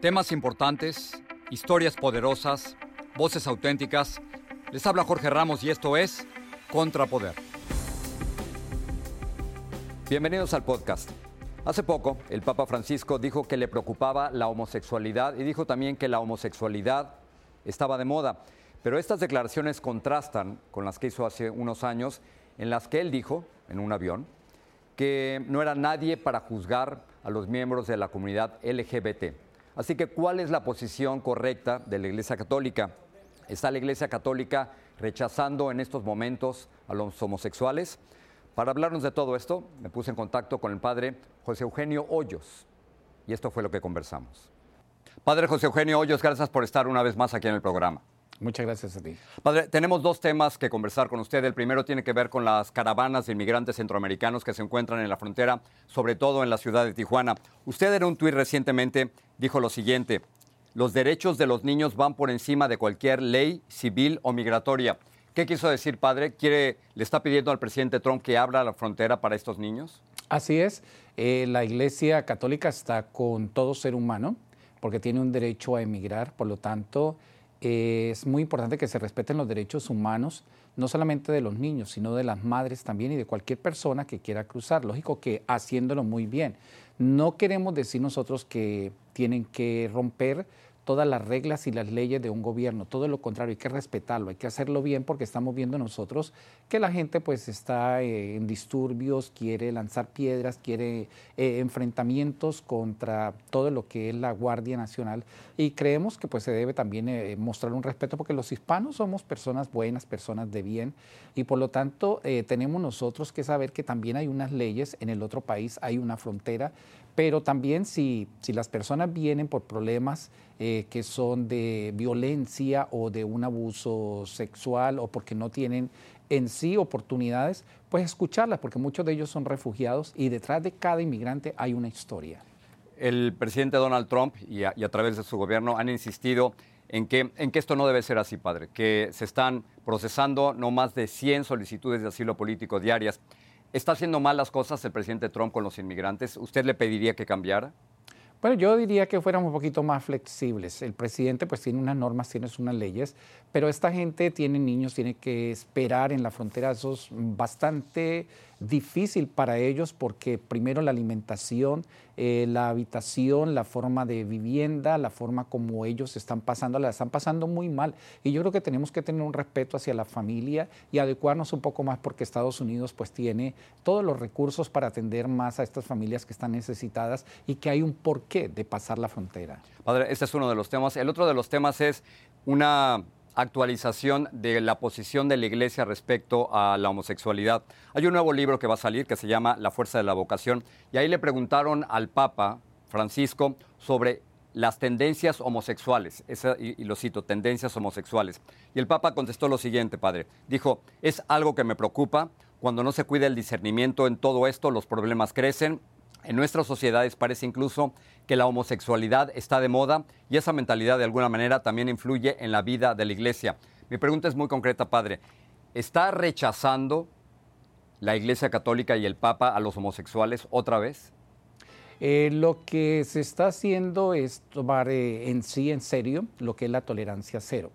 Temas importantes, historias poderosas, voces auténticas. Les habla Jorge Ramos y esto es Contrapoder. Bienvenidos al podcast. Hace poco, el Papa Francisco dijo que le preocupaba la homosexualidad y dijo también que la homosexualidad estaba de moda. Pero estas declaraciones contrastan con las que hizo hace unos años, en las que él dijo, en un avión, que no era nadie para juzgar a los miembros de la comunidad LGBT. Así que, ¿cuál es la posición correcta de la Iglesia Católica? ¿Está la Iglesia Católica rechazando en estos momentos a los homosexuales? Para hablarnos de todo esto, me puse en contacto con el padre José Eugenio Hoyos. Y esto fue lo que conversamos. Padre José Eugenio Hoyos, gracias por estar una vez más aquí en el programa. Muchas gracias a ti. Padre, tenemos dos temas que conversar con usted. El primero tiene que ver con las caravanas de inmigrantes centroamericanos que se encuentran en la frontera, sobre todo en la ciudad de Tijuana. Usted en un tuit recientemente dijo lo siguiente, los derechos de los niños van por encima de cualquier ley civil o migratoria. ¿Qué quiso decir, padre? ¿Quiere, ¿Le está pidiendo al presidente Trump que abra la frontera para estos niños? Así es. Eh, la Iglesia Católica está con todo ser humano porque tiene un derecho a emigrar. Por lo tanto, es muy importante que se respeten los derechos humanos, no solamente de los niños, sino de las madres también y de cualquier persona que quiera cruzar. Lógico que haciéndolo muy bien. No queremos decir nosotros que tienen que romper todas las reglas y las leyes de un gobierno, todo lo contrario, hay que respetarlo, hay que hacerlo bien porque estamos viendo nosotros que la gente pues está eh, en disturbios, quiere lanzar piedras, quiere eh, enfrentamientos contra todo lo que es la Guardia Nacional y creemos que pues se debe también eh, mostrar un respeto porque los hispanos somos personas buenas, personas de bien y por lo tanto tenemos nosotros que saber que también hay unas leyes en el otro país, hay una frontera pero también si, si las personas vienen por problemas eh, que son de violencia o de un abuso sexual o porque no tienen en sí oportunidades, pues escucharlas, porque muchos de ellos son refugiados y detrás de cada inmigrante hay una historia. El presidente Donald Trump y a, y a través de su gobierno han insistido en que, en que esto no debe ser así, padre, que se están procesando no más de 100 solicitudes de asilo político diarias. ¿Está haciendo mal las cosas el presidente Trump con los inmigrantes? ¿Usted le pediría que cambiara? Bueno, yo diría que fuéramos un poquito más flexibles. El presidente pues tiene unas normas, tiene unas leyes, pero esta gente tiene niños, tiene que esperar en la frontera. Eso es bastante difícil para ellos porque primero la alimentación, eh, la habitación, la forma de vivienda, la forma como ellos están pasando, la están pasando muy mal. Y yo creo que tenemos que tener un respeto hacia la familia y adecuarnos un poco más porque Estados Unidos pues tiene todos los recursos para atender más a estas familias que están necesitadas y que hay un porqué de pasar la frontera. Padre, este es uno de los temas. El otro de los temas es una actualización de la posición de la Iglesia respecto a la homosexualidad. Hay un nuevo libro que va a salir que se llama La Fuerza de la Vocación y ahí le preguntaron al Papa Francisco sobre las tendencias homosexuales, y, y, lo cito, tendencias homosexuales. Y el Papa contestó lo siguiente, padre. Dijo, es algo que me preocupa. Cuando no se cuida el discernimiento en todo esto, los problemas crecen en nuestras sociedades parece incluso que la homosexualidad está de moda y esa mentalidad de alguna manera también influye en la vida de la iglesia. Mi pregunta es muy concreta, padre. ¿Está rechazando la Iglesia Católica y el Papa a los homosexuales otra vez? Eh, lo que se está haciendo es tomar eh, en sí en serio lo que es la tolerancia cero.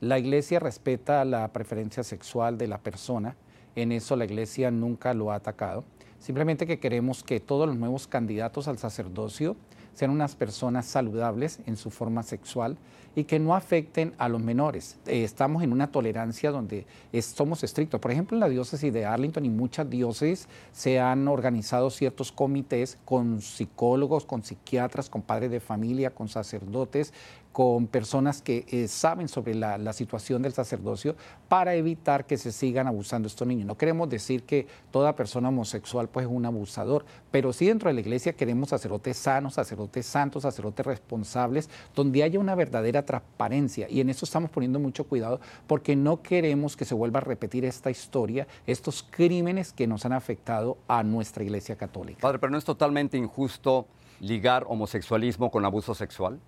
La iglesia respeta la preferencia sexual de la persona, en eso la iglesia nunca lo ha atacado. Simplemente que queremos que todos los nuevos candidatos al sacerdocio sean unas personas saludables en su forma sexual y que no afecten a los menores. Eh, estamos en una tolerancia donde somos estrictos. Por ejemplo, en la diócesis de Arlington y muchas diócesis se han organizado ciertos comités con psicólogos, con psiquiatras, con padres de familia, con sacerdotes, con personas que eh, saben sobre la, situación del sacerdocio para evitar que se sigan abusando estos niños. No queremos decir que toda persona homosexual pues, es un abusador, pero sí dentro de la iglesia queremos sacerdotes sanos, sacerdotes santos, sacerdotes responsables, donde haya una verdadera transparencia. Y en eso estamos poniendo mucho cuidado porque no queremos que se vuelva a repetir esta historia, estos crímenes que nos han afectado a nuestra iglesia católica. Padre, pero no es totalmente injusto ligar homosexualismo con abuso sexual.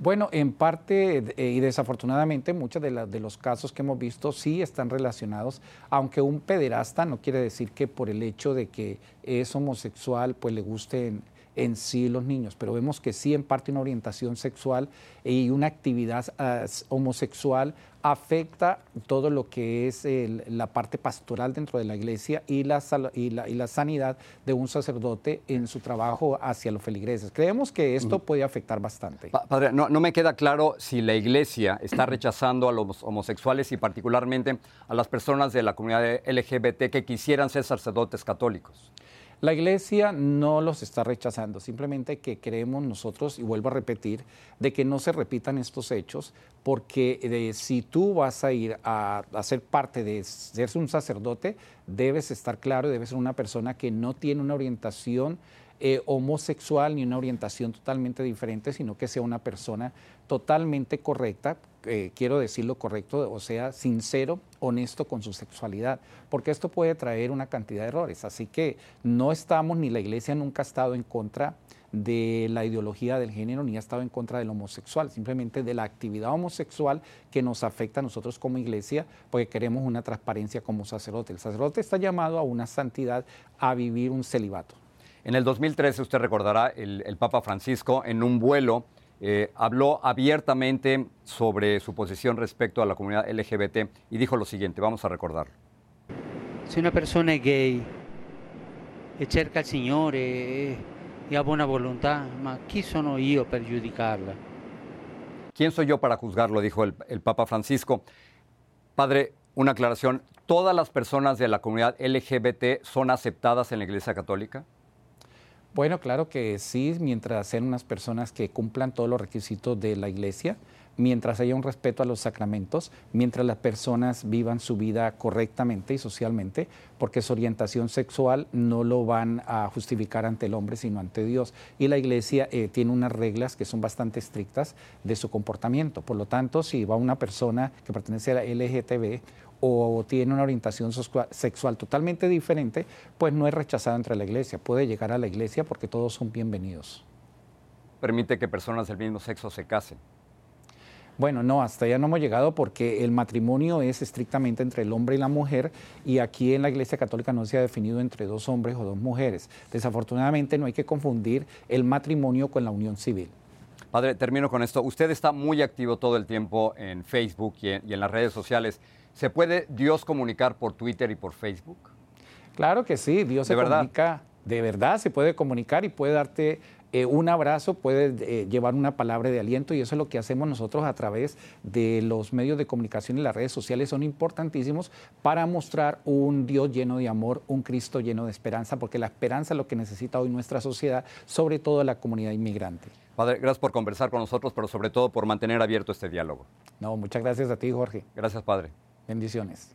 Bueno, en parte eh, y desafortunadamente muchos de, de, los casos que hemos visto sí están relacionados, aunque un pederasta no quiere decir que por el hecho de que es homosexual pues le gusten en sí los niños, pero vemos que sí en parte una orientación sexual y una actividad ah, homosexual afecta todo lo que es la parte pastoral dentro de la iglesia y la, y, la, sanidad de un sacerdote en su trabajo hacia los feligreses. Creemos que esto puede afectar bastante. Padre, no, no me queda claro si la iglesia está rechazando a los homosexuales y particularmente a las personas de la comunidad LGBT que quisieran ser sacerdotes católicos. La iglesia no los está rechazando, simplemente que creemos nosotros, y vuelvo a repetir, de que no se repitan estos hechos, porque eh, si tú vas a ir a, a, ser parte de ser un sacerdote, debes estar claro, debes ser una persona que no tiene una orientación eh, homosexual ni una orientación totalmente diferente, sino que sea una persona totalmente correcta, eh, quiero decirlo correcto, o sea, sincero, honesto con su sexualidad, porque esto puede traer una cantidad de errores. Así que no estamos, ni la iglesia nunca ha estado en contra de la ideología del género ni ha estado en contra del homosexual, simplemente de la actividad homosexual que nos afecta a nosotros como iglesia, porque queremos una transparencia como sacerdote. El sacerdote está llamado a una santidad, a vivir un celibato. En el 2013, usted recordará, el, Papa Francisco en un vuelo eh, habló abiertamente sobre su posición respecto a la comunidad LGBT y dijo lo siguiente, vamos a recordar. Si una persona es gay y cerca al Señor y ha buena voluntad, ma chi sono io per giudicarla? ¿Quién soy yo para juzgarlo? dijo el, el Papa Francisco. Padre, una aclaración, ¿todas las personas de la comunidad LGBT son aceptadas en la Iglesia Católica? Bueno, claro que sí, mientras sean unas personas que cumplan todos los requisitos de la iglesia, mientras haya un respeto a los sacramentos, mientras las personas vivan su vida correctamente y socialmente, porque su orientación sexual no lo van a justificar ante el hombre, sino ante Dios. Y la iglesia eh, tiene unas reglas que son bastante estrictas de su comportamiento. Por lo tanto, si va una persona que pertenece a la LGTB o tiene una orientación sexual totalmente diferente, pues no es rechazado entre la iglesia. Puede llegar a la iglesia porque todos son bienvenidos. ¿Permite que personas del mismo sexo se casen? Bueno, no, hasta allá no hemos llegado porque el matrimonio es estrictamente entre el hombre y la mujer y aquí en la Iglesia Católica no se ha definido entre dos hombres o dos mujeres. Desafortunadamente no hay que confundir el matrimonio con la unión civil. Padre, termino con esto. Usted está muy activo todo el tiempo en Facebook y en, las redes sociales. ¿Se puede Dios comunicar por Twitter y por Facebook? Claro que sí, Dios se comunica, de verdad se puede comunicar y puede darte eh, un abrazo, puede eh, llevar una palabra de aliento y eso es lo que hacemos nosotros a través de los medios de comunicación y las redes sociales. Son importantísimos para mostrar un Dios lleno de amor, un Cristo lleno de esperanza, porque la esperanza es lo que necesita hoy nuestra sociedad, sobre todo la comunidad inmigrante. Padre, gracias por conversar con nosotros, pero sobre todo por mantener abierto este diálogo. No, muchas gracias a ti, Jorge. Gracias, Padre. Bendiciones.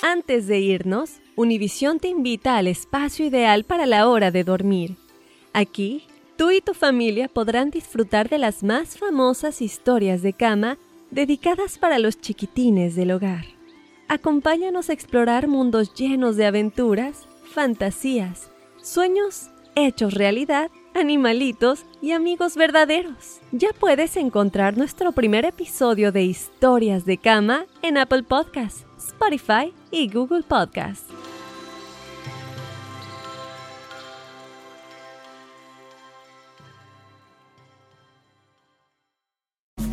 Antes de irnos, Univisión te invita al espacio ideal para la hora de dormir. Aquí, tú y tu familia podrán disfrutar de las más famosas historias de cama dedicadas para los chiquitines del hogar. Acompáñanos a explorar mundos llenos de aventuras, fantasías, sueños hechos realidad, animalitos y amigos verdaderos. Ya puedes encontrar nuestro primer episodio de Historias de Cama en Apple Podcasts, Spotify y Google Podcasts.